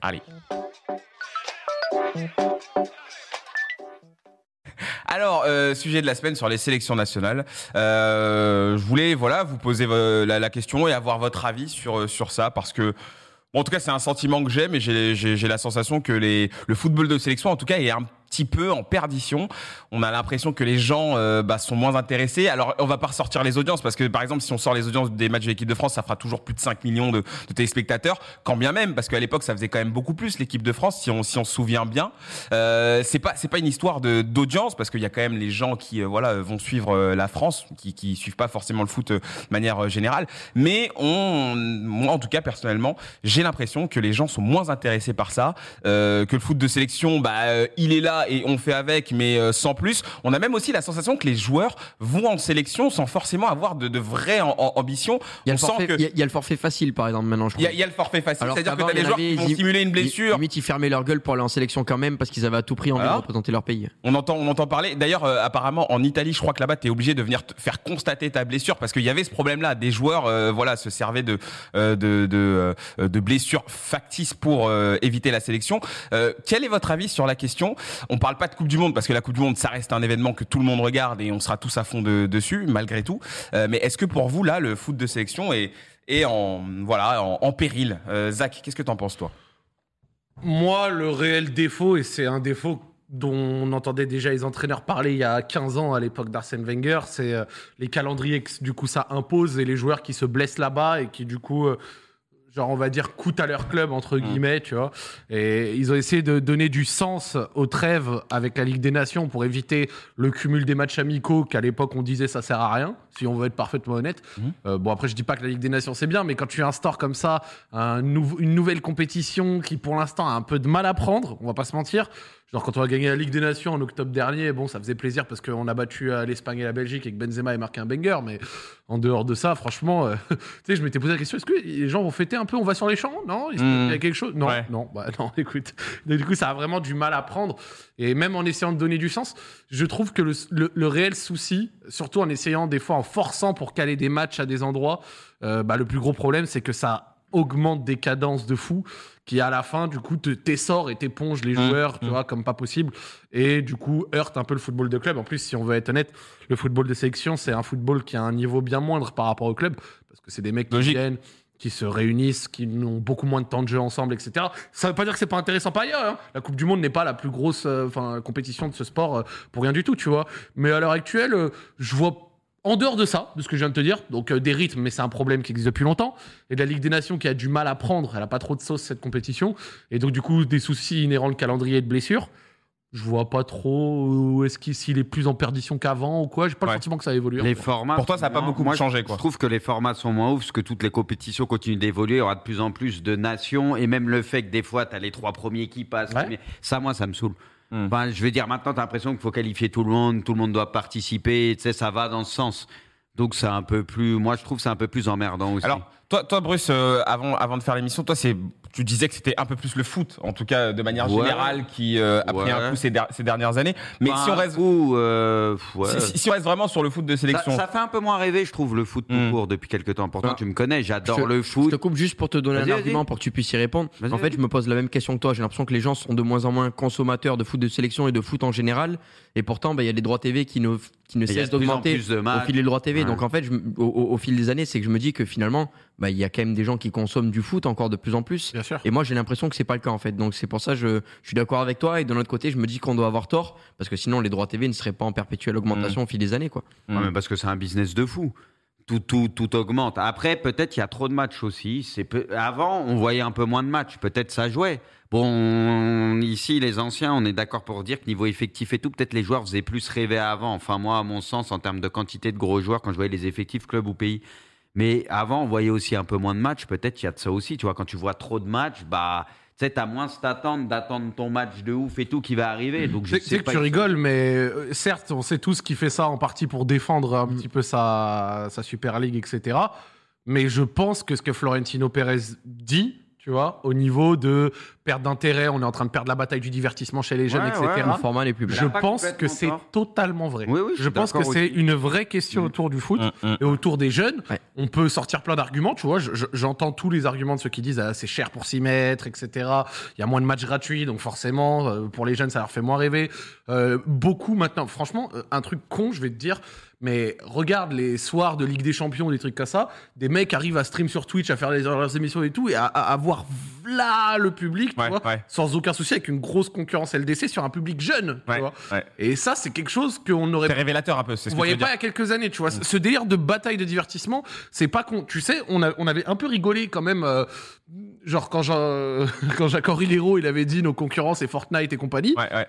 Allez. Alors, euh, sujet de la semaine sur les sélections nationales. Euh, je voulais voilà vous poser la, question et avoir votre avis sur euh, sur ça parce que en tout cas c'est un sentiment que j'ai, mais j'ai la sensation que les le football de sélection en tout cas est un petit peu en perdition. On a l'impression que les gens euh, bah, sont moins intéressés. Alors, on va pas ressortir les audiences parce que, par exemple, si on sort les audiences des matchs de l'équipe de France, ça fera toujours plus de 5 millions de, téléspectateurs, quand bien même, parce qu'à l'époque, ça faisait quand même beaucoup plus l'équipe de France, si on si on se souvient bien. Euh, c'est pas c'est pas une histoire de d'audience parce qu'il y a quand même les gens qui euh, voilà vont suivre euh, la France, qui qui suivent pas forcément le foot euh, de manière générale. Mais on, moi en tout cas personnellement, j'ai l'impression que les gens sont moins intéressés par ça, que le foot de sélection, bah il est là et on fait avec, mais euh, sans plus. On a même aussi la sensation que les joueurs vont en sélection sans forcément avoir de, de vraies am- am- ambitions. Il y, a le forfait, que- il y a- il y a le forfait facile, par exemple, maintenant, je il y, crois. a, il y a le forfait facile, c'est-à-dire que qu'avant, tu as des y joueurs qui vont simuler une blessure. Limite, ils fermaient leur gueule pour aller en sélection quand même parce qu'ils avaient à tout prix envie Voilà. de représenter leur pays. On entend, on entend parler. D'ailleurs, euh, apparemment, en Italie, je crois que là-bas, tu es obligé de venir te faire constater ta blessure parce qu'il y avait ce problème-là. Des joueurs, euh, voilà, se servaient de euh, de de, euh, de blessures factices pour euh, éviter la sélection. Euh, quel est votre avis sur la question? On parle pas de Coupe du Monde parce que la Coupe du Monde, ça reste un événement que tout le monde regarde et on sera tous à fond de- dessus, malgré tout. Euh, mais est-ce que pour vous, là, le foot de sélection est en péril? Euh, Zach, qu'est-ce que t'en penses toi? Moi, le réel défaut, et c'est un défaut dont on entendait déjà les entraîneurs parler il y a 15 ans à l'époque d'Arsène Wenger, c'est euh, les calendriers que du coup ça impose et les joueurs qui se blessent là-bas et qui du coup, genre on va dire, coûtent à leur club entre guillemets, tu vois. Et ils ont essayé de donner du sens aux trêves avec la Ligue des Nations pour éviter le cumul des matchs amicaux qu'à l'époque on disait ça sert à rien, si on veut être parfaitement honnête. Euh, bon après je dis pas que la Ligue des Nations c'est bien, mais quand tu instaures comme ça un nou- une nouvelle compétition qui pour l'instant a un peu de mal à prendre, on va pas se mentir. Genre quand on a gagné la Ligue des Nations en octobre dernier, bon ça faisait plaisir parce qu'on a battu euh, l'Espagne et la Belgique et que Benzema ait marqué un banger, mais en dehors de ça, franchement, euh, tu sais, je m'étais posé la question, est-ce que les gens vont fêter un peu, on va sur les champs? Non, il Mm. y a quelque chose? Non, Ouais. non, bah non, écoute. Donc, du coup, ça a vraiment du mal à prendre. Et même en essayant de donner du sens, je trouve que le, le- le réel souci, surtout en essayant des fois en forçant pour caler des matchs à des endroits, euh, bah, le plus gros problème, c'est que ça augmente des cadences de fou qui à la fin du coup te t'essore et t'éponge les Mm. joueurs tu Mm. vois comme pas possible et du coup heurte un peu le football de club en plus si on veut être honnête le football de sélection c'est un football qui a un niveau bien moindre par rapport au club parce que c'est des mecs qui viennent qui se réunissent, qui ont beaucoup moins de temps de jeu ensemble, etc. Ça veut pas dire que c'est pas intéressant par ailleurs. hein. La Coupe du Monde n'est pas la plus grosse euh, compétition de ce sport euh, pour rien du tout, tu vois. Mais à l'heure actuelle, euh, je vois en dehors de ça, de ce que je viens de te dire, donc euh, des rythmes, mais c'est un problème qui existe depuis longtemps, et de la Ligue des Nations qui a du mal à prendre, elle a pas trop de sauce cette compétition, et donc du coup des soucis inhérents de calendrier et de blessures. Je vois pas trop où est-ce qu'il s'il est plus en perdition qu'avant ou quoi. J'ai pas Ouais. le sentiment que ça a évolué. Les formats. Pour toi, ça a pas beaucoup moi, changé, je- quoi. Je trouve que les formats sont moins ouf, parce que toutes les compétitions continuent d'évoluer. Il y aura de plus en plus de nations, et même le fait que des fois, tu as les trois premiers qui passent. Ouais. mais ça, moi, ça me saoule. Enfin, je veux dire, maintenant, tu as l'impression qu'il faut qualifier tout le monde, tout le monde doit participer, tu sais, ça va dans ce sens. Donc, c'est un peu plus. Moi, je trouve que c'est un peu plus emmerdant aussi. Alors, toi, toi Bruce, euh, avant, avant de faire l'émission, toi, c'est, tu disais que c'était un peu plus le foot, en tout cas de manière Ouais. générale, qui euh, a pris un coup ces, der- ces dernières années. Mais Enfin, si on reste, ou, euh, ouais. si, si- si on reste vraiment sur le foot de sélection, ça fait un peu moins rêver, je trouve, le foot tout Hmm. court depuis quelques temps. Pourtant, Ah. tu me connais, j'adore Je le Je foot. te coupe juste pour te donner un argument pour que tu puisses y répondre. En fait, je me pose la même question que toi. J'ai l'impression que les gens sont de moins en moins consommateurs de foot de sélection et de foot en général. Et pourtant, bah, il y a les droits TV qui ne, qui cessent d'augmenter au fil des droits TV. Ouais. Donc en fait, je me- au, au- au fil des années, c'est que je me dis que finalement, bah, il y a quand même des gens qui consomment du foot encore de plus en plus. Bien sûr. Et moi, j'ai l'impression que c'est pas le cas en fait. Donc c'est pour ça que je, je suis d'accord avec toi. Et de l'autre côté, je me dis qu'on doit avoir tort parce que sinon, les droits TV ne seraient pas en perpétuelle augmentation au fil des années, quoi. Ouais, mais parce que c'est un business de fou. Tout, tout, tout augmente. Après, peut-être il y a trop de matchs aussi. C'est peu... Avant, on voyait un peu moins de matchs. Peut-être ça jouait. Bon, on- ici, les anciens, on est d'accord pour dire que niveau effectif et tout, peut-être les joueurs faisaient plus rêver avant. Enfin, moi, à mon sens, en termes de quantité de gros joueurs, quand je voyais les effectifs club ou pays. Mais avant, on voyait aussi un peu moins de matchs. Peut-être il y a de ça aussi. Tu vois, quand tu vois trop de matchs, bah, tu sais, t'as moins cette attente d'attendre ton match de ouf et tout qui va arriver. Donc, je sais que tu rigoles, mais euh, certes, on sait tous qu'il fait ça en partie pour défendre un Mm. petit peu sa, sa Super League, etc. Mais je pense que ce que Florentino Pérez dit, tu vois, au niveau de perte d'intérêt, on est en train de perdre la bataille du divertissement chez les jeunes, Ouais, etc. ouais, Le format plus. Il Je pense que c'est totalement vrai. Oui, oui, je je pense que c'est une vraie question autour du foot Mm, mm. et autour des jeunes. Ouais. On peut sortir plein d'arguments, tu vois. je- je- J'entends tous les arguments de ceux qui disent ah, c'est cher pour s'y mettre, etc. Il y a moins de matchs gratuits, donc forcément, euh, pour les jeunes, ça leur fait moins rêver. Euh, beaucoup maintenant, franchement, euh, un truc con, je vais te dire, mais regarde les soirs de Ligue des Champions, des trucs comme ça, des mecs arrivent à stream sur Twitch, à faire les- leurs émissions et tout, et à, à avoir là le public, tu Ouais, vois, ouais. sans aucun souci, avec une grosse concurrence LDC sur un public jeune, tu Ouais, vois. Et ça, c'est quelque chose qu'on aurait C'est révélateur un peu. C'est ce vous que veux pas il y a quelques années, tu vois. Ce délire de bataille de divertissement, c'est pas con. Tu sais, on, a, on avait un peu rigolé quand même, euh, genre quand, Jean, quand Jacques Henri Léraud, il avait dit nos concurrents, c'est Fortnite et compagnie. Ouais, ouais.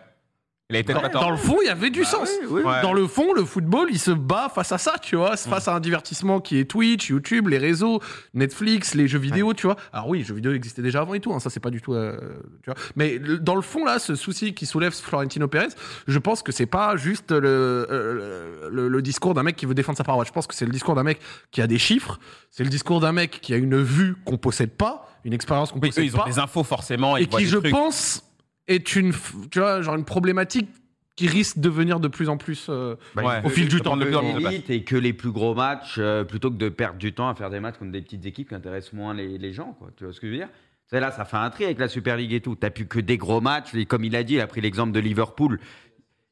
Il a été Dans, pas le fond, il y avait du sens. oui, Ouais. Dans le fond, le football, il se bat face à ça, tu vois, face à un divertissement qui est Twitch, YouTube, les réseaux, Netflix, les jeux vidéo, tu vois. Alors oui, les jeux vidéo existaient déjà avant et tout, hein, ça c'est pas du tout, euh, tu vois. Mais dans le fond là, ce souci qui soulève Florentino Pérez, je pense que c'est pas juste le, euh, le, le discours d'un mec qui veut défendre sa parole. Je pense que c'est le discours d'un mec qui a des chiffres, c'est le discours d'un mec qui a une vue qu'on possède pas, une expérience qu'on Oui, eux, possède ils ont pas des infos forcément. ils et voient qui, je trucs. pense, est une, tu vois, genre une problématique qui risque de devenir de plus en plus euh, Ouais. au fil du temps. de plus en plus et que les plus gros matchs, euh, plutôt que de perdre du temps à faire des matchs contre des petites équipes qui intéressent moins les, les gens. Quoi. Tu vois ce que je veux dire? C'est là, ça fait un tri avec la Super League et tout. T'as plus que des gros matchs. Et comme il a dit, il a pris l'exemple de Liverpool.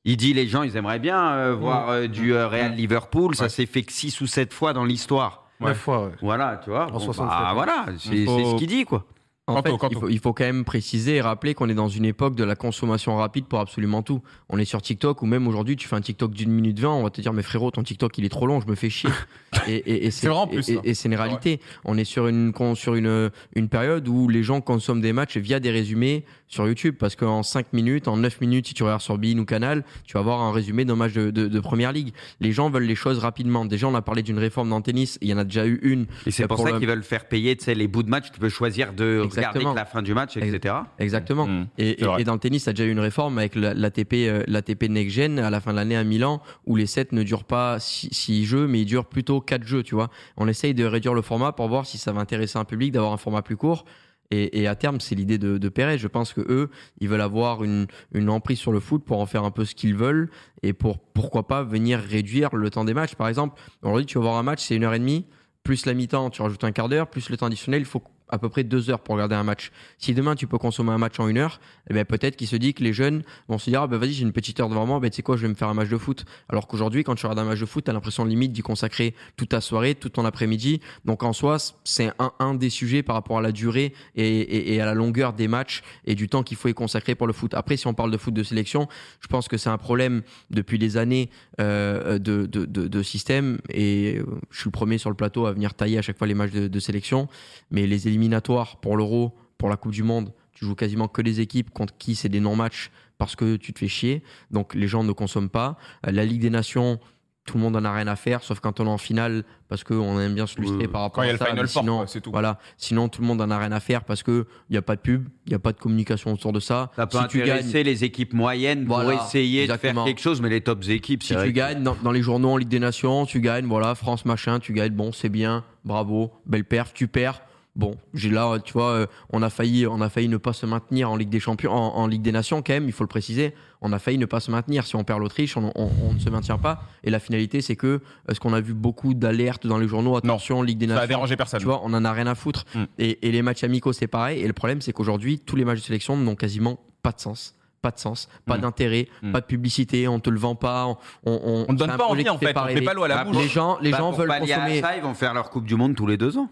Il dit les gens, ils aimeraient bien euh, voir euh, du euh, Real Liverpool. Ça Ouais. s'est fait que 6 ou 7 fois dans l'histoire. Ouais. Neuf fois, ouais. Voilà, tu vois. En Bon, 67, bah, ouais. voilà, c'est Il faut- c'est ce qu'il dit, quoi. En Quanto, fait, quanto. il faut, il faut quand même préciser et rappeler qu'on est dans une époque de la consommation rapide pour absolument tout. On est sur TikTok ou même aujourd'hui, tu fais un TikTok d'une minute vingt, on va te dire, mais frérot, ton TikTok il est trop long, je me fais chier. Et, et- et C'est vrai en plus, Et, ça. et c'est une réalité. On est sur une sur une une période où les gens consomment des matchs via des résumés sur YouTube parce qu'en 5 minutes, en 9 minutes, si tu regardes sur Bein ou Canal, tu vas avoir un résumé d'un match de, de, de première ligue. Les gens veulent les choses rapidement. Déjà, on a parlé d'une réforme dans le tennis, il y en a déjà eu une. Et c'est Euh, pour, ça le- qu'ils veulent faire payer tu sais, les bouts de match. Tu peux choisir de regarder Exactement. que la fin du match, etc. Exactement. Mm. Et, dans le tennis, ça a déjà eu une réforme avec la- l'ATP euh, l'ATP Next Gen à la fin de l'année à Milan, où les sets ne durent pas 6 jeux, mais ils durent plutôt 4 jeux, tu vois. On essaye de réduire le format pour voir si ça va intéresser un public, d'avoir un format plus court. Et, et à terme, c'est l'idée de, de Perez. Je pense que eux, ils veulent avoir une, une emprise sur le foot pour en faire un peu ce qu'ils veulent et pour pourquoi pas venir réduire le temps des matchs. Par exemple, aujourd'hui, tu vas voir un match, c'est une heure et demie, plus la mi-temps, tu rajoutes un quart d'heure, plus le temps additionnel, il faut à peu près deux heures pour regarder un match. Si demain tu peux consommer un match en une heure, eh ben peut-être qu'il se dit que les jeunes vont se dire ah ben vas-y j'ai une petite heure devant moi, ben tu quoi je vais me faire un match de foot. Alors qu'aujourd'hui quand tu regardes un match de foot, t'as l'impression limite d'y consacrer toute ta soirée, tout ton après-midi. Donc en soi c'est un, des sujets par rapport à la durée et, à la longueur des matchs et du temps qu'il faut y consacrer pour le foot. Après si on parle de foot de sélection, je pense que c'est un problème depuis des années euh, de, de, système et euh, je suis le premier sur le plateau à venir tailler à chaque fois les matchs de sélection. Mais les éliminatoires pour l'Euro, pour la Coupe du Monde, tu joues quasiment que les équipes contre qui c'est des non-matchs parce que tu te fais chier. Donc les gens ne consomment pas. Euh, La Ligue des Nations, tout le monde en a rien à faire, sauf quand on est en finale parce qu'on aime bien se lustrer Oui, par rapport Quand il y a à le ça. Final sinon, c'est tout. Voilà. Sinon, tout le monde en a rien à faire parce que il y a pas de pub, il y a pas de communication autour de ça. Ça peut si tu gagnes, les équipes moyennes pour Voilà, essayer de exactement. faire quelque chose, mais les tops équipes, si tu que- gagnes dans, dans les journaux en Ligue des Nations, tu gagnes, voilà, France machin, tu gagnes, bon, c'est bien, bravo, belle perf, tu perds. Bon, j'ai là, tu vois, euh, on a failli, on a failli ne pas se maintenir en Ligue des Champions, en, en Ligue des Nations quand même. Il faut le préciser. On a failli ne pas se maintenir. Si on perd l'Autriche, on, on- on ne se maintient pas. Et la finalité, c'est que est-ce qu'on a vu beaucoup d'alertes dans les journaux Attention, Ligue des Ça Nations. a dérangé personne. Tu vois, on en a rien à foutre. Mm. Et, et les matchs amicaux, c'est pareil. Et le problème, c'est qu'aujourd'hui, tous les matchs de sélection n'ont quasiment pas de sens. Pas de sens, pas Mm. d'intérêt, Mm. pas de publicité, on te le vend pas, on, on, On ne donne pas envie en fait. On pas fait pas l'eau à la Bah, bouche. Les gens, les Bah, gens veulent à consommer. ça, ils vont faire leur Coupe du Monde tous les deux ans.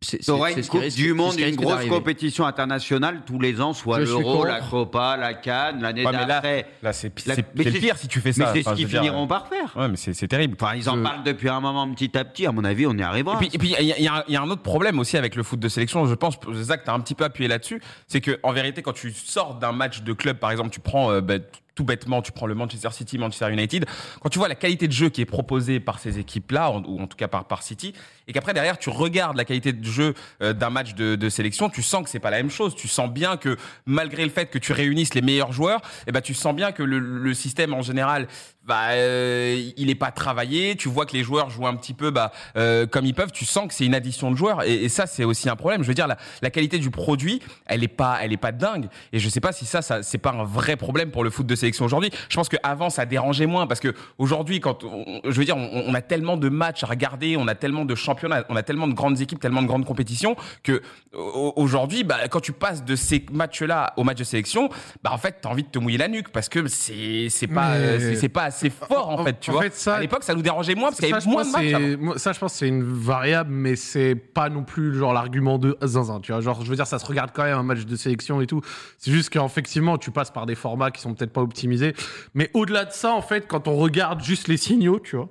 C'est- Tu c'est- auras c'est une Coupe du c'est Monde, une grosse compétition internationale tous les ans, soit l'Euro, la Copa, la Cannes, l'année Ouais, mais là, d'après. Là, c'est c'est- mais c'est c'est- pire si tu fais Mais ça. c'est Enfin, ce qu'ils dire, finiront par faire. Ouais, mais c'est c'est terrible. Enfin, ils en Je- parlent depuis un moment petit à petit. À mon avis, on y arrivera. Et puis, il y, a- y un- il y a un autre problème aussi avec le foot de sélection. Je pense, Zach, tu as un petit peu appuyé là-dessus. C'est que, en vérité, quand tu sors d'un match de club, par exemple, tu prends euh, bah, tout bêtement, tu prends le Manchester City, Manchester United. Quand tu vois la qualité de jeu qui est proposée par ces équipes-là, ou en tout cas par, City, et qu'après derrière tu regardes la qualité de jeu euh, d'un match de, sélection, tu sens que c'est pas la même chose. Tu sens bien que malgré le fait que tu réunisses les meilleurs joueurs, eh ben tu sens bien que le système en général bah, euh, il est pas travaillé. Tu vois que les joueurs jouent un petit peu bah, euh, comme ils peuvent. Tu sens que c'est une addition de joueurs. Et, et ça, c'est aussi un problème. Je veux dire, la, la qualité du produit, elle est pas, elle est pas dingue. Et je sais pas si ça, ça c'est pas un vrai problème pour le foot de sélection aujourd'hui. Je pense qu'avant, ça dérangeait moins parce que aujourd'hui, quand on- je veux dire, on, on a tellement de matchs à regarder, on a tellement de championnats, on a tellement de grandes équipes, tellement de grandes compétitions que au- aujourd'hui, bah, quand tu passes de ces matchs-là au match de sélection, bah, en fait, t'as envie de te mouiller la nuque parce que c'est c'est pas, euh, c'est- c'est pas assez fort en En- fait, tu en vois. fait, ça- à l'époque, ça nous dérangeait moins parce qu'il y avait moins de matchs. c'est- moi, ça, je pense c'est une variable, mais c'est pas non plus genre l'argument de zinzin. Tu vois, genre, je veux dire, ça se regarde quand même un match de sélection et tout. C'est juste qu'effectivement, tu passes par des formats qui sont peut-être pas optimisés. Mais au-delà de ça, en fait, quand on regarde juste les signaux, tu vois,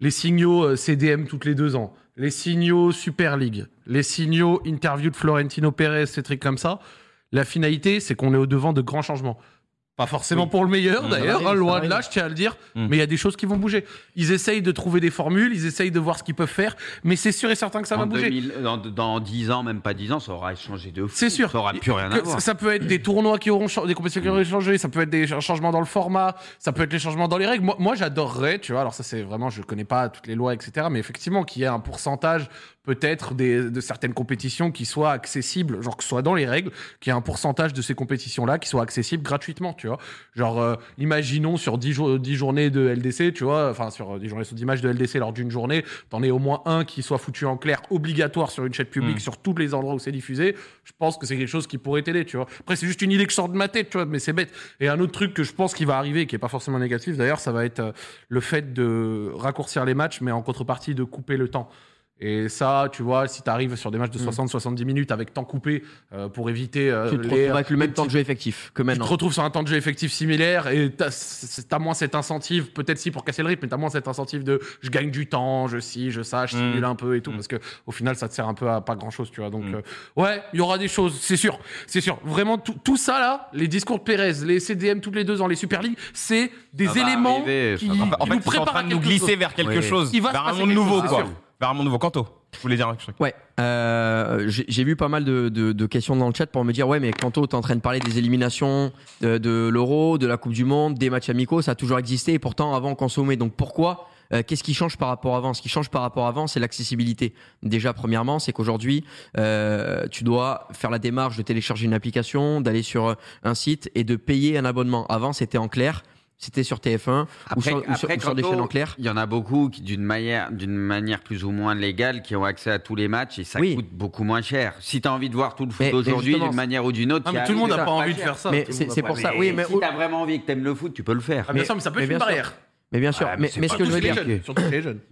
les signaux euh, CDM toutes les deux ans, les signaux Super League, les signaux interview de Florentino Pérez, ces trucs comme ça, la finalité, c'est qu'on est au devant de grands changements. Pas forcément Oui. pour le meilleur Mmh. d'ailleurs, va hein, loin de là, je tiens à le dire, Mmh. mais il y a des choses qui vont bouger. Ils essayent de trouver des formules, ils essayent de voir ce qu'ils peuvent faire, mais c'est sûr et certain que ça va bouger. 2000 dans, dans 10 ans, même pas 10 ans, ça aura changé de fou. C'est sûr. Ça aura plus rien à voir. ça, peut être des tournois qui auront changé, des compétitions qui auront changé, ça peut être des ch- changements dans le format, ça peut être les changements dans les règles. Moi, moi j'adorerais, tu vois, alors ça c'est vraiment, je connais pas toutes les lois, etc., mais effectivement qu'il y ait un pourcentage peut-être des- de certaines compétitions qui soient accessibles, genre que ce soit dans les règles, qu'il y ait un pourcentage de ces compétitions-là qui soient accessibles gratuitement, tu vois. Genre, euh, imaginons sur 10, jours- 10 journées de LDC, tu vois, enfin sur euh, 10 journées sur 10 matchs de LDC lors d'une journée, t'en aies au moins un qui soit foutu en clair, obligatoire sur une chaîne publique, Mm. sur tous les endroits où c'est diffusé. Je pense que c'est quelque chose qui pourrait t'aider, tu vois. Après, c'est juste une idée que je sors de ma tête, tu vois, mais c'est bête. Et un autre truc que je pense qui va arriver, qui est pas forcément négatif d'ailleurs, ça va être euh, le fait de raccourcir les matchs, mais en contrepartie de couper le temps. Et ça, tu vois, si tu arrives sur des matchs de 60-70 minutes avec temps coupé euh, pour éviter euh, Tu te les- retrouves avec le même temps de jeu effectif que tu te maintenant. retrouves sur un temps de jeu effectif similaire et t'as as moins cet incentive, peut-être si pour casser le rythme, mais t'as moins cet incentive de je gagne du temps, je si, je ça, je Mm. simule un peu et tout, Mm. parce que au final ça te sert un peu à pas grand chose, tu vois. Donc Mm. euh, ouais, il y aura des choses, c'est sûr, c'est sûr. Vraiment tout, tout ça là, les discours de Pérez, les CDM toutes les deux ans, les Super League, c'est des Ça éléments arriver, qui, En fait, nous préparent à nous glisser chose. vers quelque Oui. chose, Il va se vers un passer monde nouveau, quoi. Vers un monde nouveau. Quanto, je voulais dire un truc. Ouais, euh, j'ai vu pas mal de, questions dans le chat pour me dire ouais mais Kanto t'es en train de parler des éliminations de, l'Euro, de la Coupe du Monde, des matchs amicaux, ça a toujours existé et pourtant avant on consommait donc pourquoi euh, Qu'est-ce qui change par rapport à avant? Ce qui change par rapport à avant, c'est l'accessibilité. Déjà, premièrement, c'est qu'aujourd'hui, euh, tu dois faire la démarche de télécharger une application, d'aller sur un site et de payer un abonnement. Avant, c'était en clair, c'était sur TF1 ou Après, sur, ou sur- après, ou sur des chaînes en clair. Il y en a beaucoup qui, d'une manière, d'une manière plus ou moins légale, qui ont accès à tous les matchs et ça Oui. coûte beaucoup moins cher. Si tu as envie de voir tout le foot Mais- mais aujourd'hui d'une manière ou d'une autre, Ah, mais tout le monde n'a pas ça envie de faire ça. Mais c'est- pour ça, oui, mais si tu as vraiment envie et que tu aimes le foot, tu peux le faire. Ah, bien sûr, mais ça peut être mais une barrière. Mais bien sûr, Ouais, mais mais, c'est mais ce que je veux dire.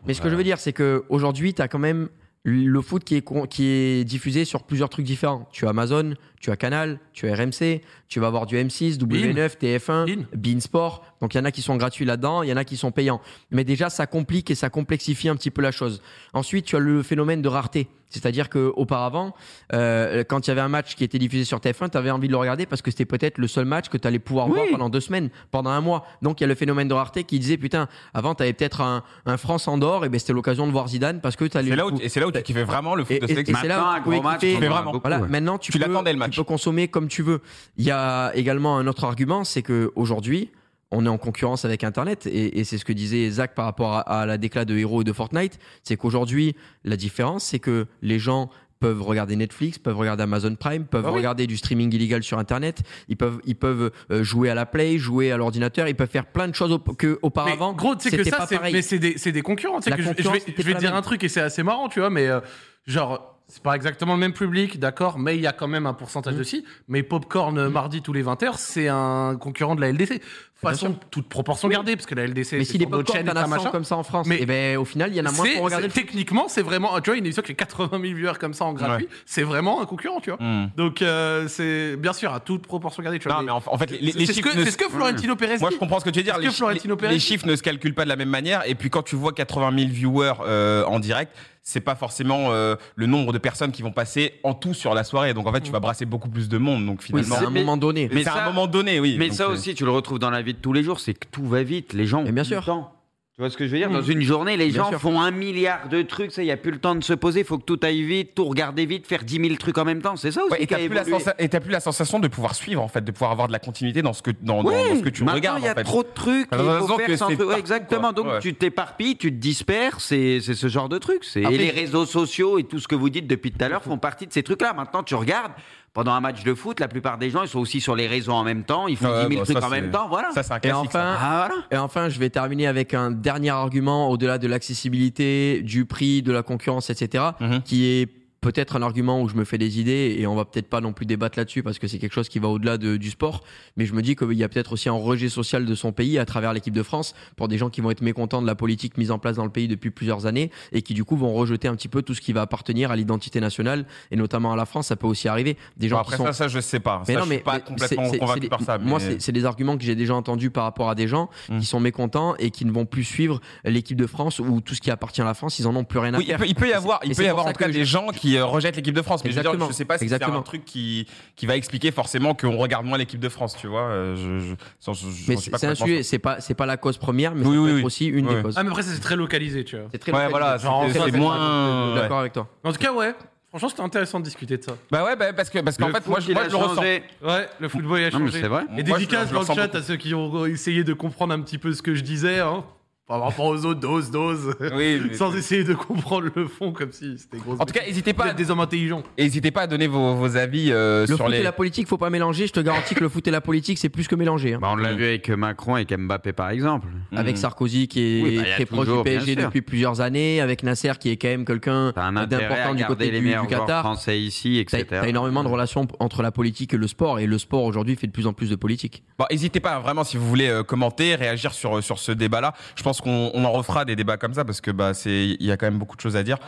Mais ce que je veux dire, c'est que aujourd'hui, tu as quand même le foot qui est, con- qui est diffusé sur plusieurs trucs différents. Tu as Amazon, tu as Canal, tu as RMC, tu vas avoir du M6, W9, TF1, Bein. Bein Sport. Donc il y en a qui sont gratuits là-dedans, il y en a qui sont payants. Mais déjà, ça complique et ça complexifie un petit peu la chose. Ensuite, tu as le phénomène de rareté. C'est-à-dire qu'auparavant, euh, quand il y avait un match qui était diffusé sur TF1, tu avais envie de le regarder parce que c'était peut-être le seul match que tu allais pouvoir Oui. voir pendant deux semaines, pendant un mois. Donc il y a le phénomène de rareté qui disait, putain, avant, tu avais peut-être un, un France-Andorre, et ben c'était l'occasion de voir Zidane parce que tu allais C'est là où, et c'est là où tu kiffais vraiment le foot et, de sélection. et c'est là Maintenant, où un tu gros match, vraiment. Voilà, maintenant tu, Tu l'attendais, le match. Tu peux consommer comme tu veux. Il y a également un autre argument, c'est que aujourd'hui, on est en concurrence avec Internet et, et c'est ce que disait Zach par rapport à, à la déclat de Hero et de Fortnite, c'est qu'aujourd'hui la différence, c'est que les gens peuvent regarder Netflix, peuvent regarder Amazon Prime, peuvent Ah oui. regarder du streaming illégal sur Internet, ils peuvent, ils peuvent euh, jouer à la Play, jouer à l'ordinateur, ils peuvent faire plein de choses au- que auparavant. Mais gros, sais que ça, pas c'est, mais c'est des, c'est des concurrents. La que je- vais, je te dire un truc et c'est assez marrant, tu vois, mais euh, genre, c'est pas exactement le même public, d'accord, mais il y a quand même un pourcentage Mhm. de si. Mais Popcorn euh, mardi tous les 20h, c'est un concurrent de la LDC. Façon, toute proportion gardée, parce que la LDC, mais c'est si les popcorn, t'en as ça, 100 machin. comme ça en France, Mais et ben au final, il y en a moins pour regarder techniquement, c'est vraiment, tu vois, une émission qui fait 80 000 viewers comme ça en gratuit, c'est vraiment un concurrent, tu vois. Hmm. Donc, euh, c'est bien sûr à toute proportion gardée, tu vois. Non, mais en, en fait, les, les c'est ce chiffres ne- c'est ce que Florentino Pérez Moi, je comprends ce que tu veux dire. Les, que Florentino les- Pérez- les chiffres ne se calculent pas de la même manière. Et puis, quand tu vois 80 000 viewers euh, en direct, c'est pas forcément euh, le nombre de personnes qui vont passer en tout sur la soirée. Donc, en fait, tu vas brasser beaucoup plus de monde. Donc, Oui, finalement. c'est à un mais- moment donné. mais mais c'est un moment donné, oui. Mais Donc, ça euh, aussi, tu le retrouves dans la vie de tous les jours, c'est que tout va vite. Les gens ont Mais bien sûr. le temps. Tu vois ce que je veux dire. Dans une journée, les Bien gens sûr. font un milliard de trucs, il n'y a plus le temps de se poser, il faut que tout aille vite, tout regarder vite, faire 10 000 trucs en même temps. C'est ça aussi Ouais, et t'as a plus, la sensation de pouvoir suivre en fait, de pouvoir avoir de la continuité dans ce que dans, dans ce que tu regardes il y a en fait. trop de trucs, il faut faire sans truc. Ouais, exactement. Donc Ouais. tu t'éparpilles, tu te disperses, c'est ce genre de trucs. Et les réseaux sociaux et tout ce que vous dites depuis tout à l'heure font partie de ces trucs-là. Maintenant, tu regardes pendant un match de foot, la plupart des gens ils sont aussi sur les réseaux en même temps, ils font Ouais, 10 000 bah, trucs en même temps, voilà. Ça c'est un Et classique. enfin, Ah voilà. Et enfin, je vais terminer avec un dernier argument au-delà de l'accessibilité, du prix, de la concurrence, etc., Mhm. qui est peut-être un argument où je me fais des idées et on va peut-être pas non plus débattre là-dessus parce que c'est quelque chose qui va au-delà de- du sport. Mais je me dis qu'il y a peut-être aussi un rejet social de son pays à travers l'équipe de France pour des gens qui vont être mécontents de la politique mise en place dans le pays depuis plusieurs années et qui du coup vont rejeter un petit peu tout ce qui va appartenir à l'identité nationale et notamment à la France. Ça peut aussi arriver. Des gens Bon, qui après sont ça, ça je sais pas. mais ça, non, je mais suis pas mais complètement c'est- convaincu c'est des- par ça. Moi, c'est c'est des arguments que j'ai déjà entendus par rapport à des gens Mm. qui sont mécontents et qui ne vont plus suivre l'équipe de France ou tout ce qui appartient à la France. Ils en ont plus rien à Oui, il peut, il peut y avoir, il peut y avoir en tout cas des gens qui euh, rejettent l'équipe de France. Mais je Exactement. je sais pas si c'est un truc qui, qui va expliquer forcément qu'on regarde moins l'équipe de France, tu vois. euh, Je, je, je- c'est pas c'est un sujet. C'est pas c'est pas la cause première, mais Oui, ça oui, peut oui. être aussi une des causes. Ah, mais après, c'est très localisé, tu vois. C'est très Ouais, localisé. voilà, c'est ça, c'est c'est moins. Ouais. D'accord avec toi. En tout cas, ouais. Franchement, c'était intéressant de discuter de ça. Bah ouais, bah, parce que parce qu'en fait, moi, je, moi, je le ressens. Ouais, le football il a Non, mais changé. c'est vrai. Et Moi, dédicace dans le chat beaucoup. à ceux qui ont essayé de comprendre un petit peu ce que je disais, hein. Par rapport aux autres, dose, dose. Oui, mais- Sans essayer de comprendre le fond comme si c'était gros. En tout cas, n'hésitez pas, êtes des hommes intelligents. n'hésitez pas à donner vos, vos avis euh, Le sur foot les. et la politique, faut pas mélanger. Je te garantis que le foot et la politique, c'est plus que mélanger. hein. Bah, on l'a Mm. vu avec Macron et avec Mbappé par exemple. Avec Mm. Sarkozy qui est Oui, bah, il y a très proche toujours, du bien PSG sûr. depuis plusieurs années, avec Nasser qui est quand même quelqu'un T'as un intérêt à d'important du garder côté les du, meilleurs du joueurs Qatar. français ici, T'as etc. t'as énormément de relations entre la politique et le sport, et le sport aujourd'hui fait de plus en plus de politique. Bon, n'hésitez pas vraiment si vous voulez euh, commenter, réagir sur sur ce débat-là. Je pense qu'on on en refera des débats comme ça parce que bah c'est il y a quand même beaucoup de choses à dire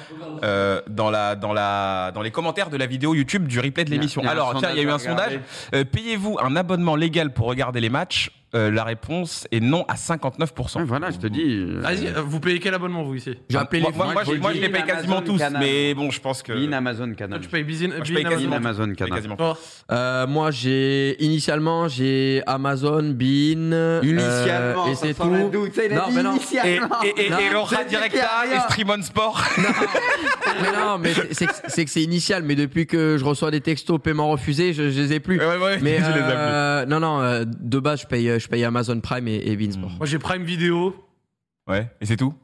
euh, dans la dans la dans les commentaires de la vidéo YouTube du replay de l'émission. Alors tiens, il y a eu un sondage. Euh, Payez-vous un abonnement légal pour regarder les matchs? Euh, La réponse est non à 59%. Ouais, voilà, je te dis. euh, Vas-y, euh, vous payez quel abonnement, vous, ici J'ai Ah, appelé moi, les moi, moi, je- moi, je les paye Amazon, quasiment tous, Canal. mais bon, je pense que. Bean Amazon Canal. tu payes Bizin, Moi, je paye Amazon. quasiment. Amazon je paye Canal. quasiment. Toi Euh, moi, j'ai initialement j'ai Amazon, Bean, Initialement, euh, et ça c'est sent tout. doute, ça, il a non, dit mais non. Et, initialement. et, et, Non, et Laura c'est Directa rien. et Stream on Sport. mais non, mais c'est- c'est que- c'est que c'est initial. Mais depuis que je reçois des textos paiement refusé, je, je les ai plus. Ouais, ouais, Mais je les ai euh, non, non, euh, de base, je paye, je paye Amazon Prime et, et Beansport. Moi, j'ai Prime Vidéo. Ouais, et c'est tout?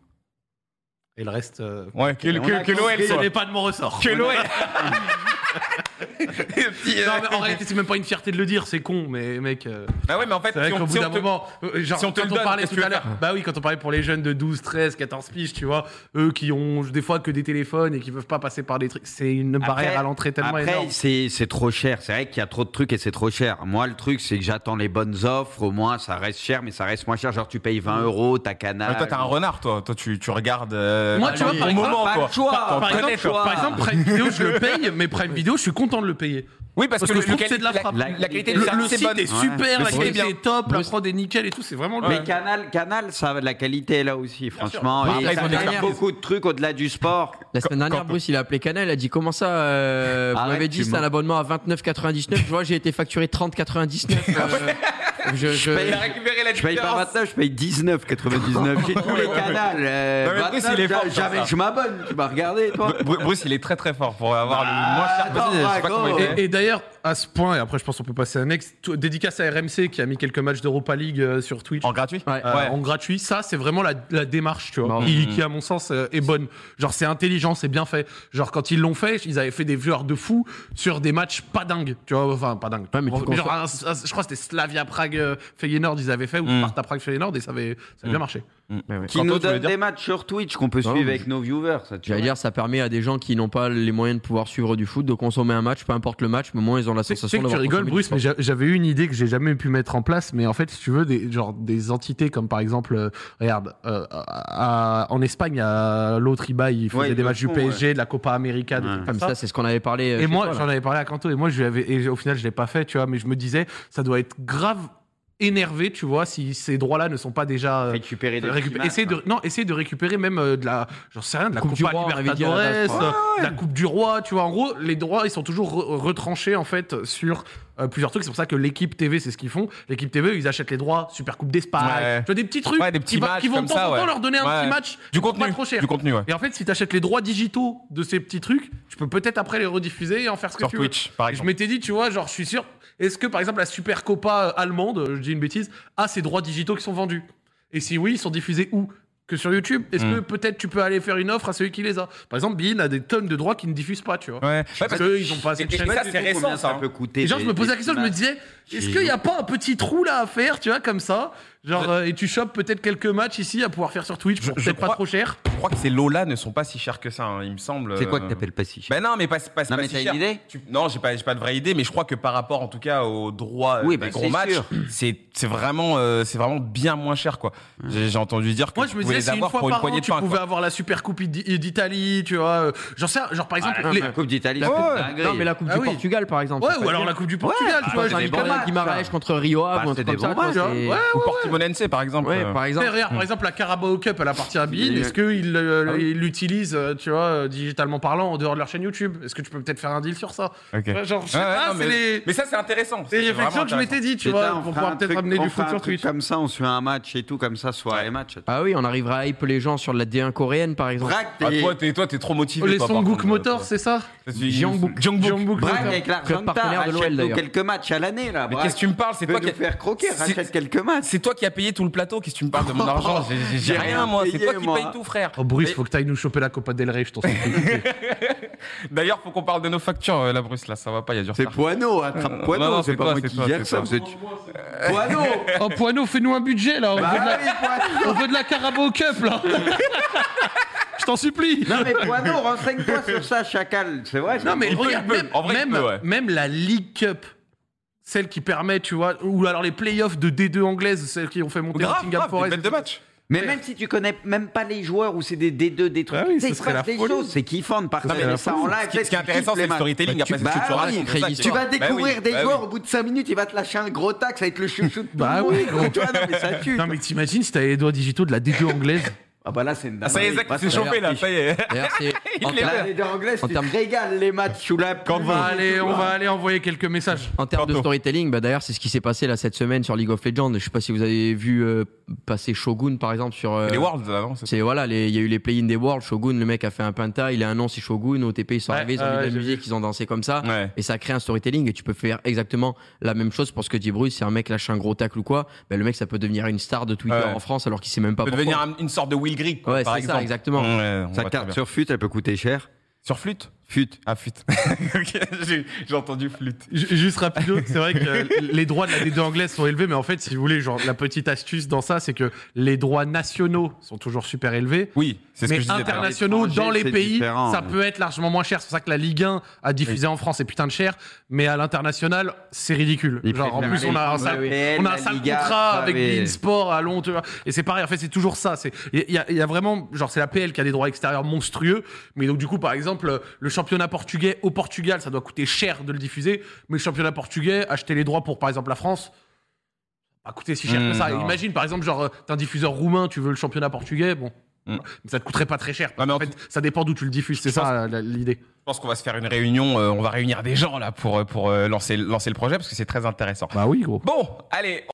Et le reste. euh, Ouais, que, que, que l'OL soit. n'est pas de mon ressort. Que l'OL Euh, Non, mais en réalité, c'est même pas une fierté de le dire, c'est con, mais mec. euh, Ah ouais, mais en fait, si on- bout si d'un te- moment, euh, genre, si on te quand on donne, parlait tout à l'heure, bah oui, quand on parlait pour les jeunes de 12, 13, 14 piges, tu vois, eux qui ont des fois que des téléphones et qui peuvent pas passer par des trucs, c'est une barrière à l'entrée tellement après, énorme. c'est c'est trop cher. C'est vrai qu'il y a trop de trucs et c'est trop cher. Moi, le truc, c'est que j'attends les bonnes offres. Au moins, ça reste cher, mais ça reste moins cher. Genre, tu payes 20 euros, t'as Canal. Toi, t'as un renard, toi. Toi, tu, tu regardes. euh, Moi, tu vois, par exemple, par exemple, Prime Vidéo, je le paye, mais Prime Vidéo, je suis content de le payer. Oui, parce, Parce que, que le- je trouve le que c'est de la frappe. La, la qualité Le, du service est site bonne. est super, Le la qualité est top, la prod est nickel et tout, c'est vraiment le. Mais Canal, Canal, ça, la qualité est là aussi, franchement. sûr. Et Après, ça cartes. beaucoup de trucs au-delà du sport. La semaine dernière, Bruce, il a appelé Canal, il a dit comment ça euh, Vous m'avez dit c'est un abonnement à 29,99. Je vois, j'ai été facturé 30,99. euh, je, je- paye- Il a récupéré la Je paye pas différence. 29, je paye 19,99. J'ai tous les canals. euh, Non, Bruce, 29, il est fort ça. Je m'abonne. Tu m'as regardé, toi Bru- Bruce, il est très très fort pour avoir le Bah, moins cher attends, possible. Je ouais. Et, et d'ailleurs, à ce point, et après je pense qu'on peut passer à next, tout- dédicace à RMC qui a mis quelques matchs d'Europa League euh, sur Twitch. En gratuit Ouais. Euh, en gratuit, ça c'est vraiment la, la démarche, tu vois, Bah, qui, mm. qui, à mon sens euh, est bonne. Genre c'est intelligent, c'est bien fait. Genre quand ils l'ont fait, ils avaient fait des joueurs de fou sur des matchs pas dingues, tu vois, enfin pas dingues. Ouais, mais tu genre, un- un- je crois que c'était Slavia Prague Feyenoord, ils avaient fait ou Mm. Sparta Prague Feyenoord et ça avait, ça avait bien marché. Ouais, ouais. Qui nous donne des matchs sur Twitch qu'on peut Non, suivre mais avec nos viewers. Ça, tu J'allais dire, ça permet à des gens qui n'ont pas les moyens de pouvoir suivre du foot de consommer un match, peu importe le match, mais au moins ils ont la sensation que tu rigoles, Bruce, mais j'a- j'avais eu une idée que j'ai jamais pu mettre en place. Mais en fait, si tu veux, des, genre, des entités comme par exemple, euh, regarde, euh, à- à- en Espagne, a l'autre IBA, il faisait Ouais, des matchs du PSG, de la Copa América, des Ouais. trucs comme ça. ça, c'est ce qu'on avait parlé. euh, Et moi, j'en avais parlé à Kanto, et moi, je lui avais, et au final, je l'ai pas fait, tu vois, mais je me disais, ça doit être grave énervé, tu vois, si ces droits-là ne sont pas déjà euh, Récupérer des essayer de non essayer de récupérer même euh, de la j'en sais rien de la Coupe Coupe du Roi, la base, euh, de la Coupe du Roi tu vois. En gros les droits ils sont toujours re- retranchés en fait sur euh, plusieurs trucs c'est pour ça que l'équipe TV c'est ce qu'ils font l'équipe TV ils achètent les droits Super Coupe d'Espagne Ouais. tu vois des petits trucs Ouais, des petits qui, va- matchs qui vont de temps en temps leur donner un petit match Du pas contenu. trop cher Du contenu, ouais. et en fait si tu achètes les droits digitaux de ces petits trucs tu peux peut-être après les rediffuser et en faire ce que Sur tu Twitch, veux par Et je exemple. m'étais dit tu vois genre je suis sûr est-ce que par exemple la Super Copa allemande je dis une bêtise a ses droits digitaux qui sont vendus? Et si oui, ils sont diffusés où? Que sur YouTube Est-ce Hmm. que peut-être tu peux aller faire une offre à celui qui les a? Par exemple, Bein a des tonnes de droits qui ne diffusent pas, tu vois. Ouais. Parce parce qu'ils ont pas assez de chaînes. ça, c'est récent, ça. hein. peut coûter Et genre, je me des- posais la des question, je me disais, est-ce qu'il n'y a pas un petit trou là à faire, tu vois, comme ça? Genre, euh, et tu chopes peut-être quelques matchs ici à pouvoir faire sur Twitch pour peut-être pas trop cher. Je crois que ces lots-là ne sont pas si chers que ça, hein, il me semble. C'est quoi que euh. t'appelles pas si cher? Ben non, mais pas, pas, Non, pas mais si t'as cher. une idée? Tu- Non, j'ai pas, j'ai pas de vraie idée, mais je crois que par rapport, en tout cas, aux droits euh, Oui, des bah, gros c'est matchs, c'est c'est vraiment, euh, c'est vraiment bien moins cher, quoi. J'ai entendu dire que Moi, je me disais, les si une avoir fois pour une par an, poignée de tu pouvais quoi. avoir la Super Coupe d'I- d'Italie, tu vois. euh, J'en sais, genre par exemple, les- La Coupe d'Italie, La c'est coupe- une non, mais la Coupe Ah du oui. Portugal, par exemple. Ouais, ou alors la Coupe du Portugal, tu ah, vois. genre. Guimaraes contre Rio Ave, Bah, ou comme ça. Ou Portimonense, par exemple. Ouais, euh. par exemple. regarde, par exemple, la Carabao Cup, elle appartient à Bein. Il- Est-ce qu'ils euh, Ah l'utilisent, euh, tu vois, euh, digitalement parlant, en dehors de leur chaîne YouTube? Est-ce que tu peux peut-être faire un deal sur ça? Genre, je sais pas, c'est mais, les, ça, c'est intéressant. les C'est réflexions que je m'étais dit, tu vois, on pour pouvoir peut-être amener on du truc Twitch. Comme ça, on suit un match et tout, comme ça, soirée match. Ah oui, on arrivera à hype les gens sur la D1 coréenne, par exemple. Braque, Ah, t'es- toi, t'es, toi, t'es trop motivé. Les toi, par contre, Motors, toi. c'est ça Tu- Jeongbuk. Jeongbuk. Jeongbuk Braque avec partenaire de l'OL, d'ailleurs. quelques matchs à l'année, là. Mais Braque. qu'est-ce que tu me parles C'est toi nous qui. faire croquer, C'est- rachète quelques matchs. C'est toi qui as payé tout le plateau. Qu'est-ce que tu me parles de mon argent J'ai- j'ai- J'ai J'ai rien, rien moi. C'est payé, toi qui moi. paye tout, frère. Oh, Bruce, faut que t'ailles nous choper la Copa del Rey, je t'en supplie. D'ailleurs, faut qu'on parle de nos factures, euh, la Bruce, là. Ça va pas, il y a du C'est retard. Poineau, attrape non, Poineau, non, c'est c'est pas toi, moi c'est qui toi, gère c'est ça. toi. vous êtes- Poineau oh, Poineau, fais-nous un budget, là. On, veut, de Bah la... oui, Poineau on veut de la Carabao Cup, là. je t'en supplie. Non mais Poineau, renseigne-toi sur ça, Chacal. C'est vrai Non, mais Il peut, regarde, il peut. même, En vrai, il même, peut, ouais. même la League Cup, celle qui permet, tu vois, ou alors les playoffs de D2 anglaises, celles qui ont fait monter Grave, Nottingham grave, des Forest. bêtes de match. Mais même si tu connais même pas les joueurs ou c'est des D2, des trucs, Ah oui, sais, ce la des folie. choses, c'est kiffant de partager ça en live. Ce qui, ce qui est intéressant, c'est le storytelling. Bah, Après, c'est bah racontes. oui, c'est qui est- Tu vas Bah oui, découvrir des bah joueurs oui. au bout de 5 minutes, il va te lâcher un gros tac, ça va être le chouchou de Bah oui, gros. Tu vois, non, mais ça tue. Non, mais t'imagines si t'avais les doigts digitaux de la D2 anglaise Ah bah là, c'est une Ah, ça y est, Zach, s'est chauffé, là. Ça y est. C'est- en En termes- te régales les matchs sous la On va aller, on va aller envoyer quelques messages. En termes de storytelling, bah d'ailleurs, c'est ce qui s'est passé là cette semaine sur League of Legends. Je sais pas si vous avez vu euh, passer Shogun par exemple sur. euh, Les Worlds, non c'est- C'est voilà, il y a eu les play-in des Worlds. Shogun, le mec a fait un penta, il a un nom, c'est Shogun. OTP, ils sont Ouais, arrivés, ils ont mis de la musique, ils ont dansé comme ça. Ouais. Et ça crée un storytelling et tu peux faire exactement la même chose pour ce que dit Bruce. Si un mec lâche un gros tacle ou quoi, bah, le mec ça peut devenir une star de Twitter Ouais. en France alors qu'il sait même pas peut pourquoi. devenir un- une sorte de Will Grigg, Ouais, c'est ça, exactement. Sa carte sur FUT, elle peut coûter cher. Sur flûte? FUT. Ah, flûte. Ok, j'ai j'ai entendu flûte. Ju- Juste rapido, c'est vrai que les droits de la D2 anglaise sont élevés, mais en fait, si vous voulez, genre, la petite astuce dans ça, c'est que les droits nationaux sont toujours super élevés. Oui, c'est ce mais que je disais. internationaux, dans les pays, ça peut être largement moins cher. C'est pour ça que la Ligue 1 a diffusé en France, c'est putain de cher. Mais à l'international, c'est ridicule. Genre, en plus, on a un sale, on a un sale Liga, contrat avec mais- Sport à Londres. Et c'est pareil, en fait, c'est toujours ça. Il y, a- il y a vraiment, genre, c'est la PL qui a des droits extérieurs monstrueux. Mais donc, du coup, par exemple, le championnat portugais au Portugal, ça doit coûter cher de le diffuser. Mais le championnat portugais, acheter les droits pour, par exemple, la France, pas coûter si cher que Mmh, ça. non. Imagine, par exemple, genre, euh, t'es un diffuseur roumain, tu veux le championnat portugais, bon. Mmh. Mais ça te coûterait pas très cher. En fait, ça dépend d'où tu le diffuses, c'est ça l'idée. Je pense qu'on va se faire une réunion. euh, on va réunir des gens là pour, pour euh, lancer, lancer le projet parce que c'est très intéressant. Bah oui, gros. Bon, allez.